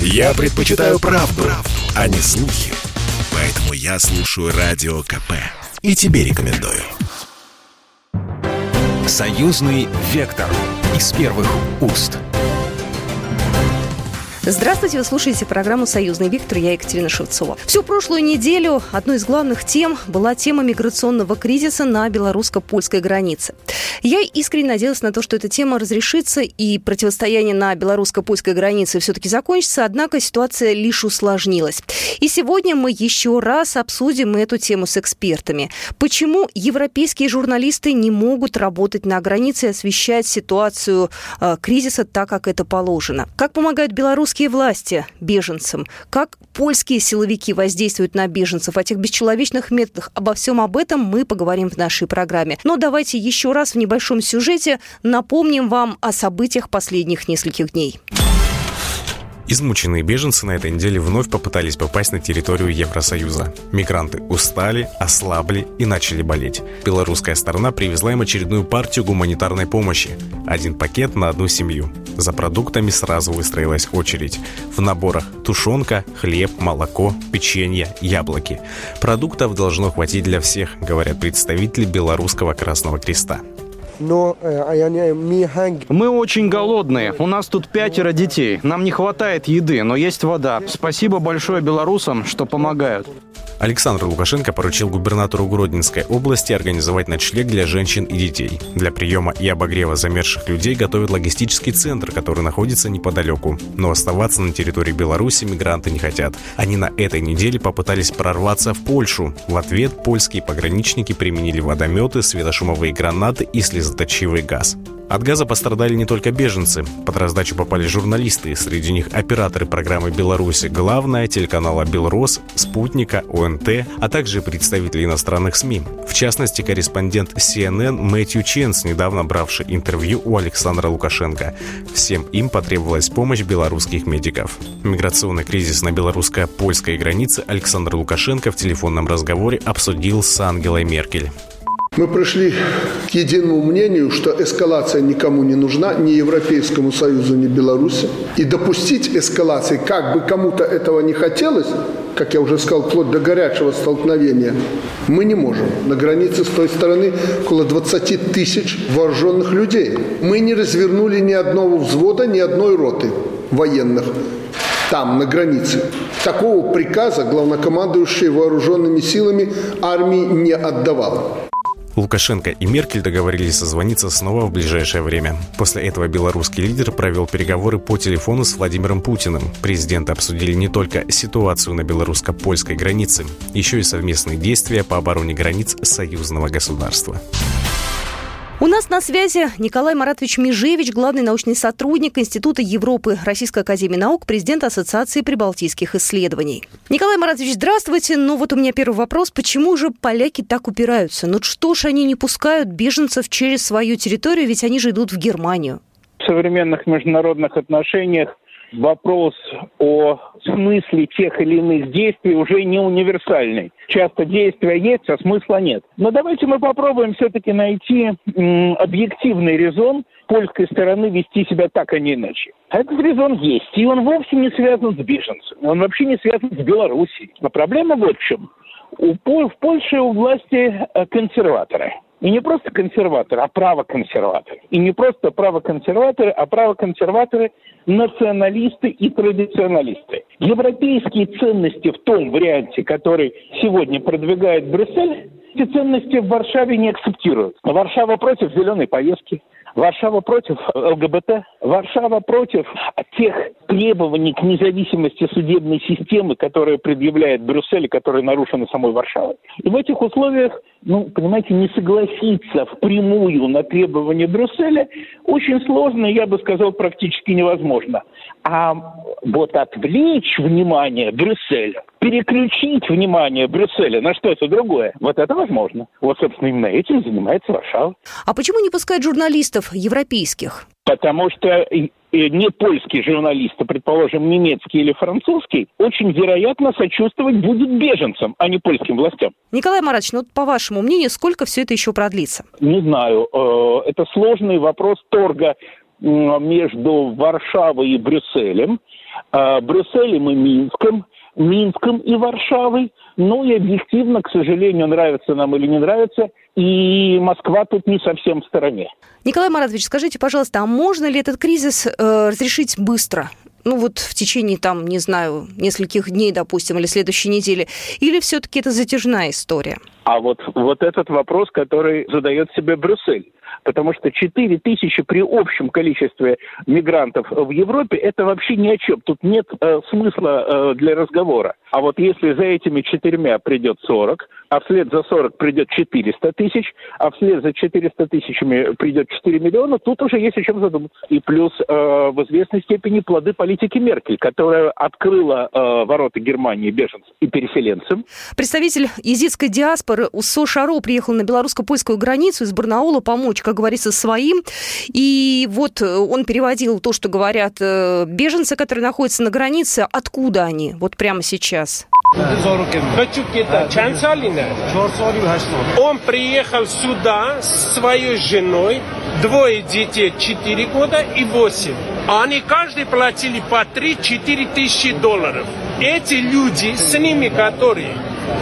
Я предпочитаю правду, правду, а не слухи. Поэтому я слушаю Радио КП. И тебе рекомендую. Союзный вектор из первых уст. Здравствуйте, вы слушаете программу «Союзный Виктор», я Екатерина Шевцова. Всю прошлую неделю одной из главных тем была тема миграционного кризиса на белорусско-польской границе. Я искренне надеялась на то, что эта тема разрешится и противостояние на белорусско-польской границе все-таки закончится, однако ситуация лишь усложнилась. И сегодня мы еще раз обсудим эту тему с экспертами. Почему европейские журналисты не могут работать на границе и освещать ситуацию э, кризиса так, как это положено? Как помогают белорусские белорусские власти беженцам, как польские силовики воздействуют на беженцев, о тех бесчеловечных методах. Обо всем об этом мы поговорим в нашей программе. Но давайте еще раз в небольшом сюжете напомним вам о событиях последних нескольких дней. Измученные беженцы на этой неделе вновь попытались попасть на территорию Евросоюза. Мигранты устали, ослабли и начали болеть. Белорусская сторона привезла им очередную партию гуманитарной помощи. Один пакет на одну семью. За продуктами сразу выстроилась очередь. В наборах тушенка, хлеб, молоко, печенье, яблоки. Продуктов должно хватить для всех, говорят представители Белорусского Красного Креста. Э, а мы очень голодные. У нас тут пятеро детей. Нам не хватает еды, но есть вода. Спасибо большое белорусам, что помогают. Александр Лукашенко поручил губернатору Гродненской области организовать ночлег для женщин и детей. Для приема и обогрева замерзших людей готовят логистический центр, который находится неподалеку. Но оставаться на территории Беларуси мигранты не хотят. Они на этой неделе попытались прорваться в Польшу. В ответ польские пограничники применили водометы, светошумовые гранаты и слезоточивый газ. От газа пострадали не только беженцы. Под раздачу попали журналисты, среди них операторы программы «Беларуси», главная телеканала «Белрос», «Спутника», ОНТ, а также представители иностранных СМИ. В частности, корреспондент CNN Мэтью Ченс, недавно бравший интервью у Александра Лукашенко. Всем им потребовалась помощь белорусских медиков. Миграционный кризис на белорусско-польской границе Александр Лукашенко в телефонном разговоре обсудил с Ангелой Меркель. Мы пришли к единому мнению, что эскалация никому не нужна, ни Европейскому Союзу, ни Беларуси. И допустить эскалации, как бы кому-то этого не хотелось, как я уже сказал, вплоть до горячего столкновения, мы не можем. На границе с той стороны около 20 тысяч вооруженных людей. Мы не развернули ни одного взвода, ни одной роты военных там, на границе. Такого приказа главнокомандующий вооруженными силами армии не отдавал. Лукашенко и Меркель договорились созвониться снова в ближайшее время. После этого белорусский лидер провел переговоры по телефону с Владимиром Путиным. Президенты обсудили не только ситуацию на белорусско-польской границе, еще и совместные действия по обороне границ союзного государства. У нас на связи Николай Маратович Межевич, главный научный сотрудник Института Европы Российской Академии Наук, президент Ассоциации прибалтийских исследований. Николай Маратович, здравствуйте. Ну вот у меня первый вопрос. Почему же поляки так упираются? Ну что ж они не пускают беженцев через свою территорию, ведь они же идут в Германию? В современных международных отношениях вопрос о смысле тех или иных действий уже не универсальный. Часто действия есть, а смысла нет. Но давайте мы попробуем все-таки найти м, объективный резон польской стороны вести себя так, а не иначе. А этот резон есть, и он вовсе не связан с беженцами, он вообще не связан с Белоруссией. Но проблема в чем. У, в Польше у власти э, консерваторы – и не просто консерваторы, а правоконсерваторы. И не просто правоконсерваторы, а правоконсерваторы националисты и традиционалисты. Европейские ценности в том варианте, который сегодня продвигает Брюссель, эти ценности в Варшаве не акцептируют. Варшава против зеленой повестки, Варшава против ЛГБТ, Варшава против тех требований к независимости судебной системы, которые предъявляет Брюссель и которые нарушены самой Варшавой. И в этих условиях, ну, понимаете, не согласиться впрямую на требования Брюсселя очень сложно, я бы сказал, практически невозможно. А вот отвлечь внимание Брюсселя, переключить внимание Брюсселя на что-то другое, вот это возможно. Вот, собственно, именно этим занимается Варшава. А почему не пускают журналистов европейских? Потому что не польский журналист, а, предположим, немецкий или французский, очень вероятно сочувствовать будет беженцам, а не польским властям. Николай Маратович, ну по вашему мнению, сколько все это еще продлится? Не знаю. Э, это сложный вопрос торга между Варшавой и Брюсселем, э, Брюсселем и Минском, Минском и Варшавой. Ну и объективно, к сожалению, нравится нам или не нравится, и Москва тут не совсем в стороне. Николай Маратович, скажите, пожалуйста, а можно ли этот кризис э, разрешить быстро? ну вот в течение там, не знаю, нескольких дней, допустим, или следующей недели? Или все-таки это затяжная история? А вот, вот этот вопрос, который задает себе Брюссель потому что 4 тысячи при общем количестве мигрантов в Европе – это вообще ни о чем. Тут нет э, смысла э, для разговора. А вот если за этими четырьмя придет 40, а вслед за 40 придет 400 тысяч, а вслед за 400 тысячами придет 4 миллиона, тут уже есть о чем задуматься. И плюс э, в известной степени плоды политики Меркель, которая открыла э, ворота Германии беженцам и переселенцам. Представитель езидской диаспоры Усо Шаро приехал на белорусско-польскую границу из Барнаула помочь, как говорится, своим. И вот он переводил то, что говорят э, беженцы, которые находятся на границе, откуда они, вот прямо сейчас. Он приехал сюда с своей женой, двое детей, 4 года и 8. Они каждый платили по 3-4 тысячи долларов. Эти люди, с ними которые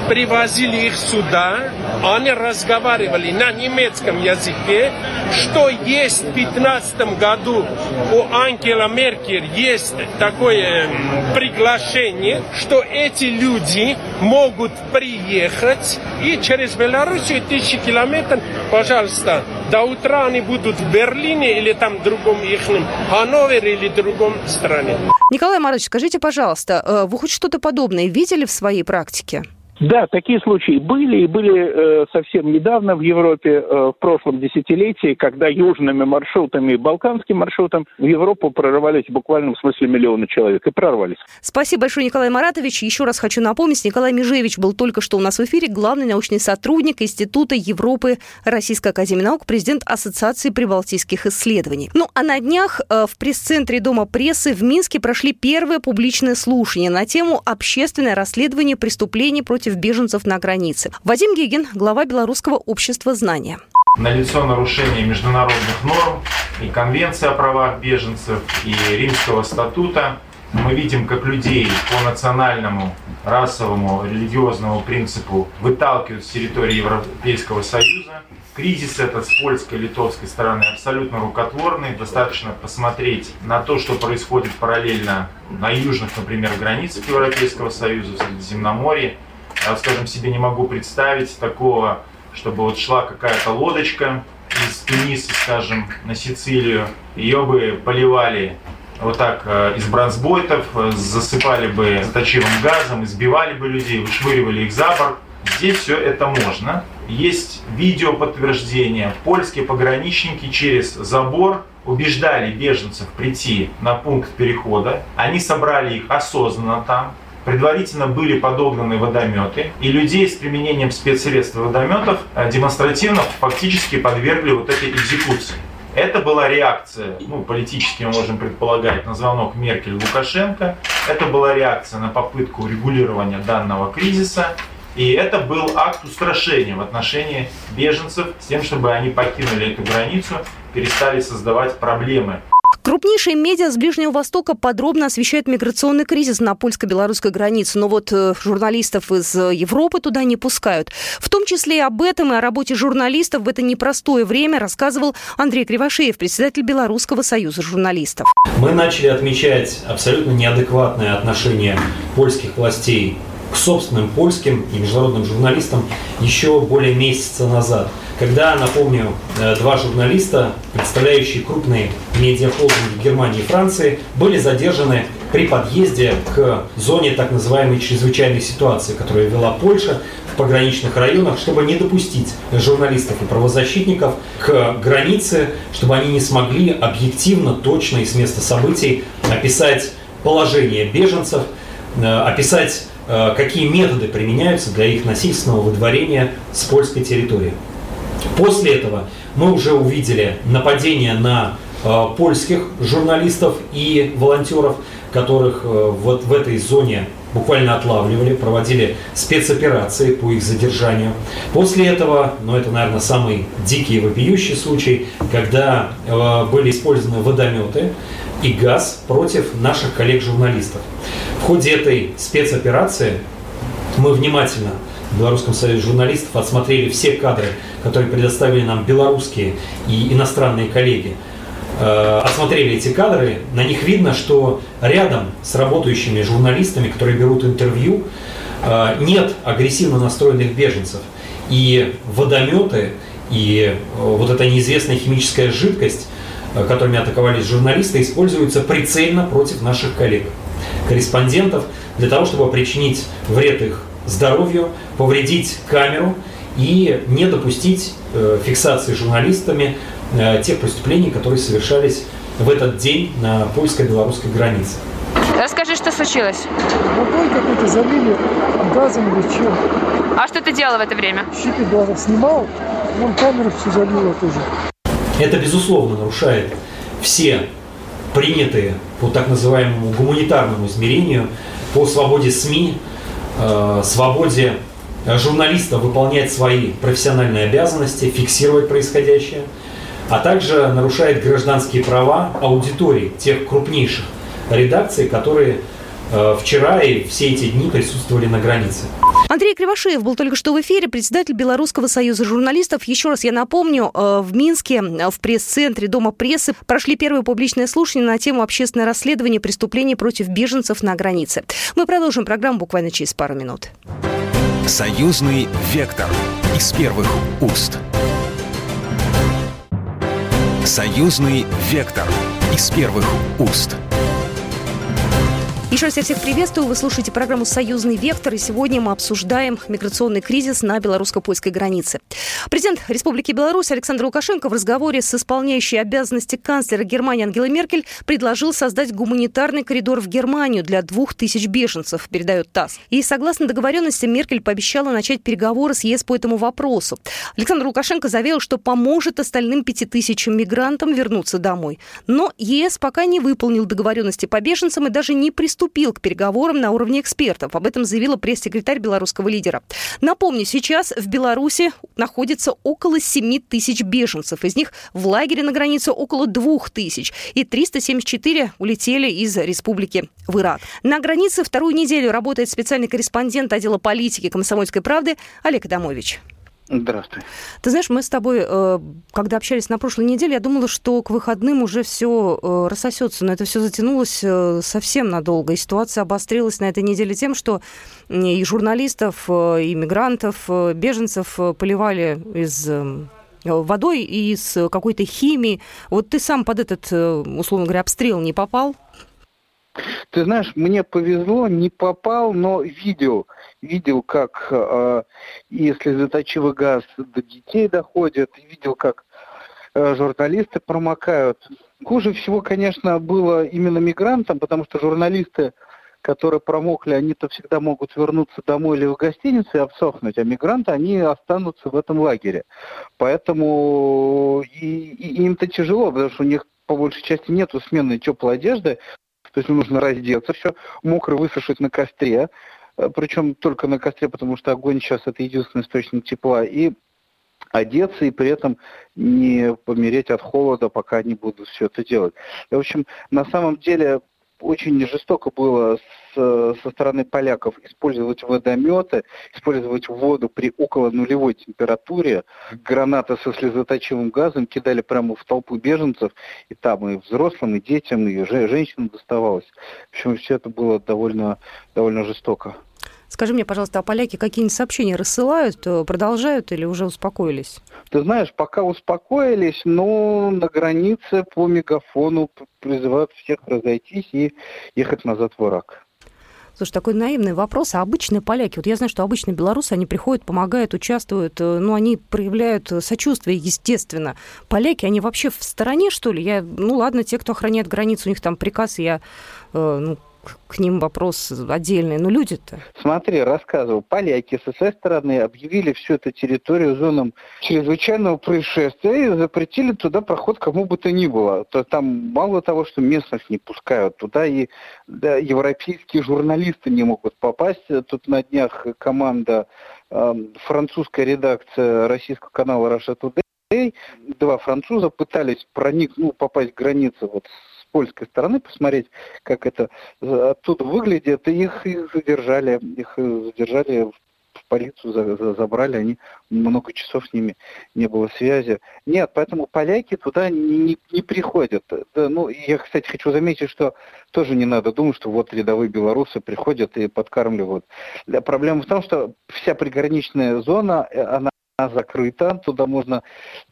привозили их сюда, они разговаривали на немецком языке, что есть в 2015 году у Ангела Меркель есть такое приглашение, что эти люди могут приехать и через Белоруссию тысячи километров, пожалуйста, до утра они будут в Берлине или там в другом их Ханновере или в другом стране. Николай Марович, скажите, пожалуйста, э, вы хоть что-то подобное видели в своей практике? Да, такие случаи были и были э, совсем недавно в Европе, э, в прошлом десятилетии, когда южными маршрутами и балканским маршрутом в Европу прорывались в буквальном смысле миллионы человек и прорвались. Спасибо большое, Николай Маратович. Еще раз хочу напомнить, Николай Межевич был только что у нас в эфире, главный научный сотрудник Института Европы Российской Академии Наук, президент Ассоциации прибалтийских исследований. Ну а на днях э, в пресс-центре Дома прессы в Минске прошли первые публичные слушания на тему «Общественное расследование преступлений против против беженцев на границе. Вадим Гигин, глава Белорусского общества знания. Налицо нарушение международных норм и Конвенции о правах беженцев, и Римского статута. Мы видим, как людей по национальному, расовому, религиозному принципу выталкивают с территории Европейского Союза. Кризис этот с польской и литовской стороны абсолютно рукотворный. Достаточно посмотреть на то, что происходит параллельно на южных, например, границах Европейского Союза, в Средиземноморье я, скажем, себе не могу представить такого, чтобы вот шла какая-то лодочка из Туниса, скажем, на Сицилию, ее бы поливали вот так э, из бронзбойтов, э, засыпали бы точивым газом, избивали бы людей, вышвыривали их за борт. Здесь все это можно. Есть видео подтверждение. Польские пограничники через забор убеждали беженцев прийти на пункт перехода. Они собрали их осознанно там. Предварительно были подогнаны водометы, и людей с применением спецсредств водометов э, демонстративно фактически подвергли вот этой экзекуции. Это была реакция, ну, политически мы можем предполагать, на звонок Меркель Лукашенко. Это была реакция на попытку регулирования данного кризиса. И это был акт устрашения в отношении беженцев с тем, чтобы они покинули эту границу, перестали создавать проблемы Крупнейшие медиа с Ближнего Востока подробно освещают миграционный кризис на польско-белорусской границе, но вот э, журналистов из Европы туда не пускают. В том числе и об этом и о работе журналистов в это непростое время рассказывал Андрей Кривошеев, председатель Белорусского союза журналистов. Мы начали отмечать абсолютно неадекватное отношение польских властей к собственным польским и международным журналистам еще более месяца назад – когда, напомню, э, два журналиста, представляющие крупные медиахолдинги Германии и Франции, были задержаны при подъезде к зоне так называемой чрезвычайной ситуации, которую вела Польша в пограничных районах, чтобы не допустить журналистов и правозащитников к границе, чтобы они не смогли объективно, точно и с места событий описать положение беженцев, э, описать, э, какие методы применяются для их насильственного выдворения с польской территории. После этого мы уже увидели нападение на э, польских журналистов и волонтеров, которых э, вот в этой зоне буквально отлавливали, проводили спецоперации по их задержанию. После этого, ну это, наверное, самый дикий и вопиющий случай, когда э, были использованы водометы и газ против наших коллег-журналистов. В ходе этой спецоперации мы внимательно в Белорусском союзе журналистов отсмотрели все кадры, которые предоставили нам белорусские и иностранные коллеги. Э, осмотрели эти кадры, на них видно, что рядом с работающими журналистами, которые берут интервью, э, нет агрессивно настроенных беженцев. И водометы, и э, вот эта неизвестная химическая жидкость, которыми атаковались журналисты, используются прицельно против наших коллег, корреспондентов, для того, чтобы причинить вред их здоровью, повредить камеру и не допустить фиксации журналистами Э, тех преступлений, которые совершались в этот день на польско-белорусской границе. Расскажи, что случилось? Водой какой-то залили, газом или чем. А что ты делал в это время? Щипи глаза снимал, вон камеру все залило тоже. Это, безусловно, нарушает все принятые по так называемому гуманитарному измерению, по свободе СМИ, э, свободе журналиста выполнять свои профессиональные обязанности, фиксировать происходящее – а также нарушает гражданские права аудитории тех крупнейших редакций, которые э, вчера и все эти дни присутствовали на границе. Андрей Кривошеев был только что в эфире, председатель Белорусского союза журналистов. Еще раз я напомню, э, в Минске в пресс-центре Дома прессы прошли первые публичные слушания на тему общественное расследование преступлений против беженцев на границе. Мы продолжим программу буквально через пару минут. Союзный вектор из первых уст. Союзный вектор из первых уст. Еще раз я всех приветствую. Вы слушаете программу «Союзный вектор», и сегодня мы обсуждаем миграционный кризис на белорусско-польской границе. Президент Республики Беларусь Александр Лукашенко в разговоре с исполняющей обязанности канцлера Германии Ангелой Меркель предложил создать гуманитарный коридор в Германию для двух тысяч беженцев, передает ТАСС. И согласно договоренности Меркель пообещала начать переговоры с ЕС по этому вопросу. Александр Лукашенко заявил, что поможет остальным пяти тысячам мигрантам вернуться домой. Но ЕС пока не выполнил договоренности по беженцам и даже не приступил приступил к переговорам на уровне экспертов. Об этом заявила пресс-секретарь белорусского лидера. Напомню, сейчас в Беларуси находится около 7 тысяч беженцев. Из них в лагере на границе около 2 тысяч. И 374 улетели из республики в Ирак. На границе вторую неделю работает специальный корреспондент отдела политики комсомольской правды Олег Адамович. Здравствуй. Ты знаешь, мы с тобой, э, когда общались на прошлой неделе, я думала, что к выходным уже все э, рассосется, но это все затянулось э, совсем надолго. И ситуация обострилась на этой неделе тем, что и журналистов, и мигрантов, беженцев поливали из водой и из какой-то химии. Вот ты сам под этот, условно говоря, обстрел не попал? Ты знаешь, мне повезло, не попал, но видел видел, как э, если заточивый газ до детей доходит, видел, как э, журналисты промокают. Хуже всего, конечно, было именно мигрантам, потому что журналисты, которые промокли, они-то всегда могут вернуться домой или в гостиницу и обсохнуть, а мигранты, они останутся в этом лагере. Поэтому и, и им-то тяжело, потому что у них по большей части нету сменной теплой одежды, то есть нужно раздеться, все мокро высушить на костре, Э, причем только на костре, потому что огонь сейчас это единственный источник тепла, и одеться и при этом не помереть от холода, пока они будут все это делать. И, в общем, на самом деле очень жестоко было со стороны поляков использовать водометы, использовать воду при около нулевой температуре, гранаты со слезоточивым газом кидали прямо в толпу беженцев, и там и взрослым, и детям, и женщинам доставалось. В общем, все это было довольно, довольно жестоко. Скажи мне, пожалуйста, а поляки какие-нибудь сообщения рассылают, э, продолжают или уже успокоились? Ты знаешь, пока успокоились, но на границе по мегафону призывают всех разойтись и ехать назад в Ирак. Слушай, такой наивный вопрос. А обычные поляки, вот я знаю, что обычные белорусы, они приходят, помогают, участвуют, э, ну, они проявляют сочувствие, естественно. Поляки, они вообще в стороне, что ли? Я, ну, ладно, те, кто охраняет границу, у них там приказ, я, э, ну, к ним вопрос отдельный. Но люди-то... Смотри, рассказывал. Поляки со своей стороны объявили всю эту территорию зоном чрезвычайного происшествия и запретили туда проход кому бы то ни было. То там мало того, что местных не пускают, туда и да, европейские журналисты не могут попасть. Тут на днях команда э, французская редакция российского канала Russia Today два француза пытались проникнуть, ну, попасть в границу вот польской стороны, посмотреть, как это оттуда выглядит. И их, их задержали, их задержали в полицию забрали, они много часов с ними не было связи. Нет, поэтому поляки туда не, не приходят. Да, ну, я, кстати, хочу заметить, что тоже не надо думать, что вот рядовые белорусы приходят и подкармливают. Проблема в том, что вся приграничная зона, э, она закрыта. Туда можно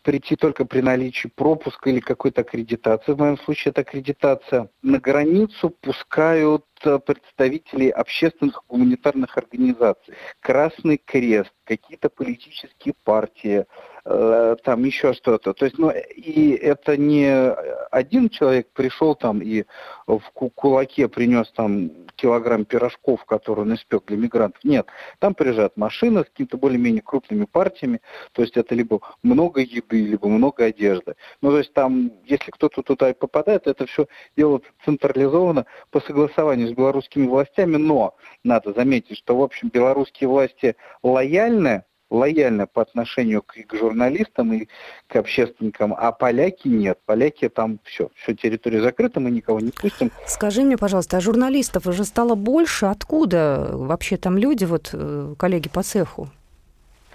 прийти только при наличии пропуска или какой-то аккредитации. В моем случае это аккредитация. На границу пускают э, представителей общественных гуманитарных организаций. Красный Крест, какие-то политические партии, там еще что-то. То есть, ну, и это не один человек пришел там и в кулаке принес там килограмм пирожков, которые он испек для мигрантов. Нет, там приезжает машина с какими-то более-менее крупными партиями, то есть это либо много еды, либо много одежды. Ну, то есть там, если кто-то туда и попадает, это все делается централизованно по согласованию с белорусскими властями, но надо заметить, что, в общем, белорусские власти лояльны лояльно по отношению к, к журналистам и к общественникам, а поляки нет. Поляки там все, все территория закрыта, мы никого не пустим. Скажи мне, пожалуйста, а журналистов уже стало больше? Откуда вообще там люди, вот э, коллеги по цеху?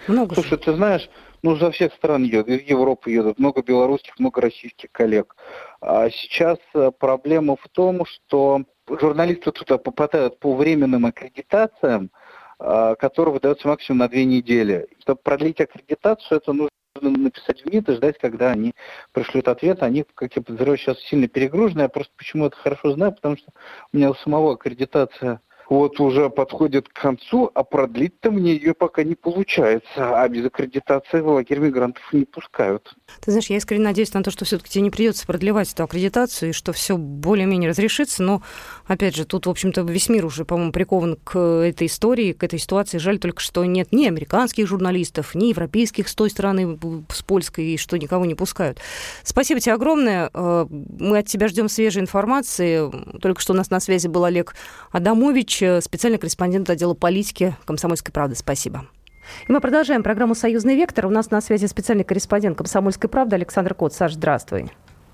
Много Слушай, же. ты знаешь, ну, за всех стран едут, из Европы едут, много белорусских, много российских коллег. А сейчас э, проблема в том, что журналисты туда попадают по временным аккредитациям, который выдается максимум на две недели. Чтобы продлить аккредитацию, это нужно написать в МИД и ждать, когда они пришлют ответ. Они, как я подозреваю, сейчас сильно перегружены. Я просто почему это хорошо знаю, потому что у меня у самого аккредитация вот уже подходит к концу, а продлить-то мне ее пока не получается. А без аккредитации в лагерь мигрантов не пускают. Ты знаешь, я искренне надеюсь на то, что все-таки тебе не придется продлевать эту аккредитацию, и что все более-менее разрешится. Но, опять же, тут, в общем-то, весь мир уже, по-моему, прикован к этой истории, к этой ситуации. Жаль только, что нет ни американских журналистов, ни европейских с той стороны, с польской, и что никого не пускают. Спасибо тебе огромное. Э, мы от тебя ждем свежей информации. Только что у нас на связи был Олег Адамович, Иванович, специальный корреспондент отдела политики «Комсомольской правды». Спасибо. И мы продолжаем программу «Союзный вектор». У нас на связи специальный корреспондент «Комсомольской правды» Александр Кот. Саш, здравствуй.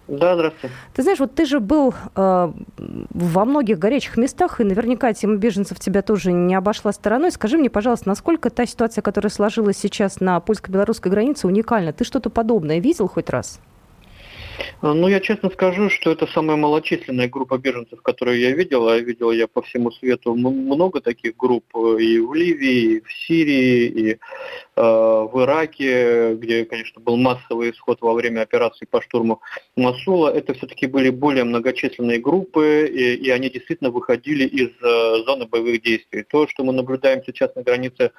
Да, здравствуйте. Ты знаешь, вот ты же был э, во многих горячих местах, и наверняка тема беженцев тебя тоже не обошла стороной. Скажи мне, пожалуйста, насколько та ситуация, которая сложилась сейчас на польско-белорусской границе, уникальна? Ты что-то подобное видел хоть раз? А, ну, я честно скажу, что это самая малочисленная группа беженцев, которую я видел. А видел я по всему свету много таких групп э, и в Ливии, и в Сирии, и э, в Ираке, где, конечно, был массовый исход во время операции по штурму Масула. Это все-таки были более многочисленные группы, и, и они действительно выходили из э, зоны боевых действий. То, что мы наблюдаем сейчас на границе э,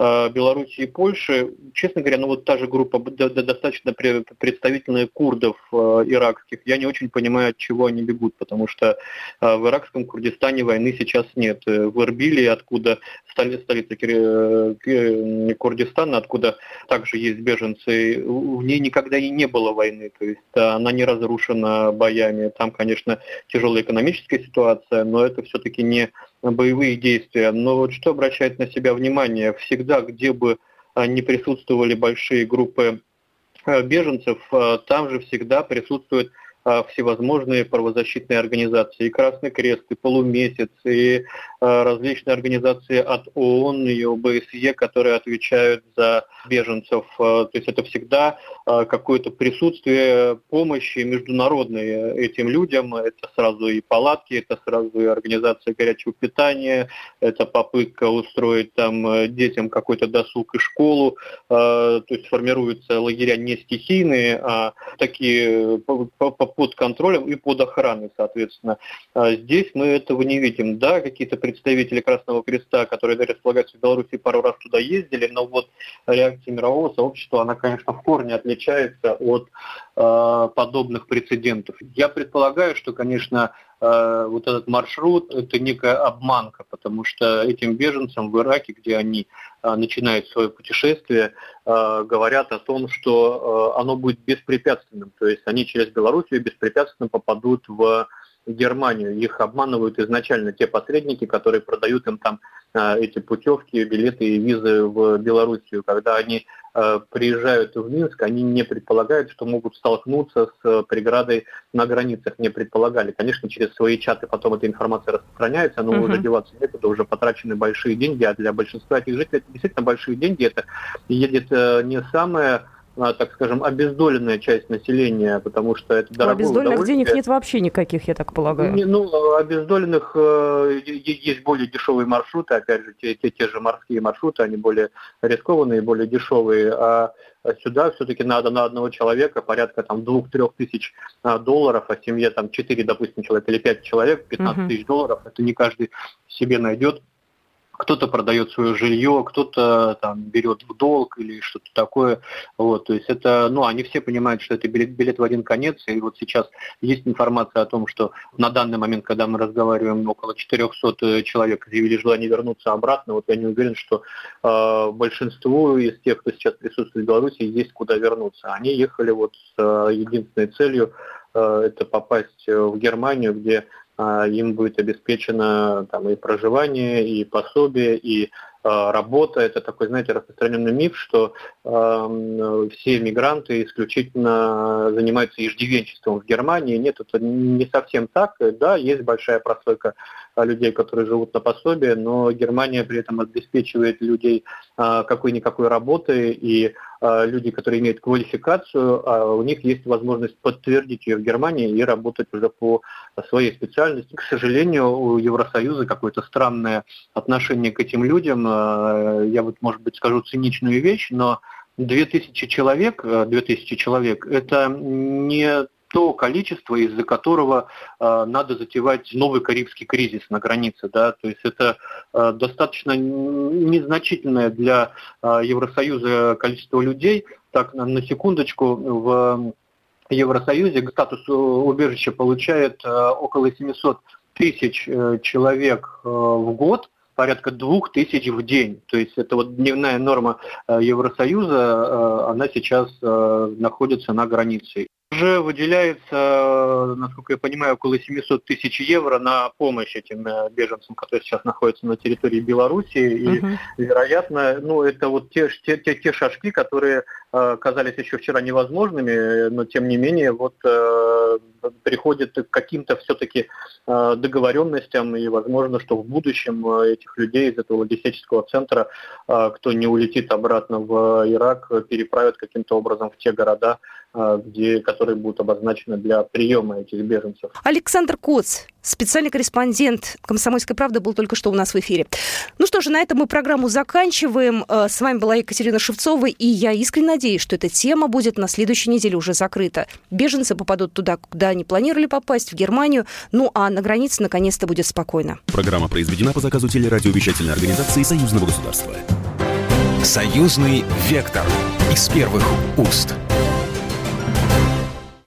Белоруссии и Польши, честно говоря, ну вот та же группа достаточно представительная курдов э, иракских, я не очень понимаю, от чего они бегут, потому что э, в иракском Курдистане войны сейчас нет. Э, в Эрбиле, откуда столица, столица э, Курдистана, откуда также есть беженцы, в ней никогда и не было войны, то есть она не разрушена боями. Там, конечно, тяжелая экономическая ситуация, но это все-таки не боевые действия. Но вот что обращает на себя внимание, всегда, где бы не присутствовали большие группы Э, беженцев, э, там же всегда присутствует а, всевозможные правозащитные организации, и Красный Крест, и Полумесяц, и а, различные организации от ООН и ОБСЕ, которые отвечают за беженцев. А, то есть это всегда какое-то присутствие помощи международной этим людям. Это сразу и палатки, это сразу и организация горячего питания, это попытка устроить там детям какой-то досуг и школу. То есть формируются лагеря не стихийные, а такие под контролем и под охраной, соответственно. А здесь мы этого не видим. Да, какие-то представители Красного Креста, которые располагаются в Беларуси, пару раз туда ездили, но вот реакция мирового сообщества, она, конечно, в корне отличается от э, подобных прецедентов. Я предполагаю, что, конечно, э, вот этот маршрут – это некая обманка, потому что этим беженцам в Ираке, где они э, начинают свое путешествие, э, говорят о том, что э, оно будет беспрепятственным, то есть они через Белоруссию беспрепятственно попадут в Германию. Их обманывают изначально те посредники, которые продают им там э, эти путевки, билеты и визы в Белоруссию. Когда они э, приезжают в Минск, они не предполагают, что могут столкнуться с преградой на границах, не предполагали. Конечно, через свои чаты потом эта информация распространяется, но uh-huh. уже деваться некуда, уже потрачены большие деньги, а для большинства этих жителей это действительно большие деньги. Это едет э, не самое так скажем, обездоленная часть населения, потому что это дорогое Обездоленных денег нет вообще никаких, я так полагаю. Не, ну, обездоленных э, есть более дешевые маршруты, опять же, те, те, те же морские маршруты, они более рискованные, более дешевые, а сюда все-таки надо на одного человека порядка там двух-трех тысяч а, долларов, а семье там четыре, допустим, человек или пять человек, 15 тысяч долларов, это не каждый себе найдет кто-то продает свое жилье, кто-то там берет в долг или что-то такое. Вот, то есть это, ну, они все понимают, что это билет, билет в один конец. И вот сейчас есть информация о том, что на данный момент, когда мы разговариваем, около 400 э, человек заявили желание вернуться обратно. Вот я не уверен, что э, большинству из тех, кто сейчас присутствует в Беларуси, есть куда вернуться. Они ехали вот с э, единственной целью э, это попасть в Германию, где им будет обеспечено там, и проживание, и пособие, и а, работа. Это такой, знаете, распространенный миф, что э, все мигранты исключительно занимаются иждивенчеством в Германии. Нет, это не совсем так. Да, есть большая прослойка людей, которые живут на пособие, но Германия при этом обеспечивает людей э, какой-никакой работой, и э, люди, которые имеют квалификацию, у них есть возможность подтвердить ее в Германии и работать уже по своей специальности. К сожалению, у Евросоюза какое-то странное отношение к этим людям. Я вот, может быть, скажу циничную вещь, но 2000 человек, 2000 человек – это не то количество, из-за которого э, надо затевать новый карибский кризис на границе. Да? То есть это э, достаточно незначительное для э, Евросоюза количество людей. Так, на, на секундочку, в Евросоюзе статус убежища получает э, около 700 тысяч э, человек э, в год – порядка двух тысяч в день. То есть это вот дневная норма э, Евросоюза, э, она сейчас э, находится на границе. Уже выделяется, насколько я понимаю, около 700 тысяч евро на помощь этим беженцам, которые сейчас находятся на территории Беларуси. И, uh-huh. вероятно, ну, это вот те, те, те, те шажки, которые э, казались еще вчера невозможными, но тем не менее вот э, приходит к каким-то все-таки э, договоренностям, и возможно, что в будущем э, этих людей из этого логистического центра, э, кто не улетит обратно в Ирак, переправят каким-то образом в те города, где, которые будут обозначены для приема этих беженцев. Александр Коц, специальный корреспондент «Комсомольской правды», был только что у нас в эфире. Ну что же, на этом мы программу заканчиваем. С вами была Екатерина Шевцова, и я искренне надеюсь, что эта тема будет на следующей неделе уже закрыта. Беженцы попадут туда, куда они планировали попасть, в Германию. Ну а на границе наконец-то будет спокойно. Программа произведена по заказу телерадиовещательной организации Союзного государства. Союзный вектор из первых уст.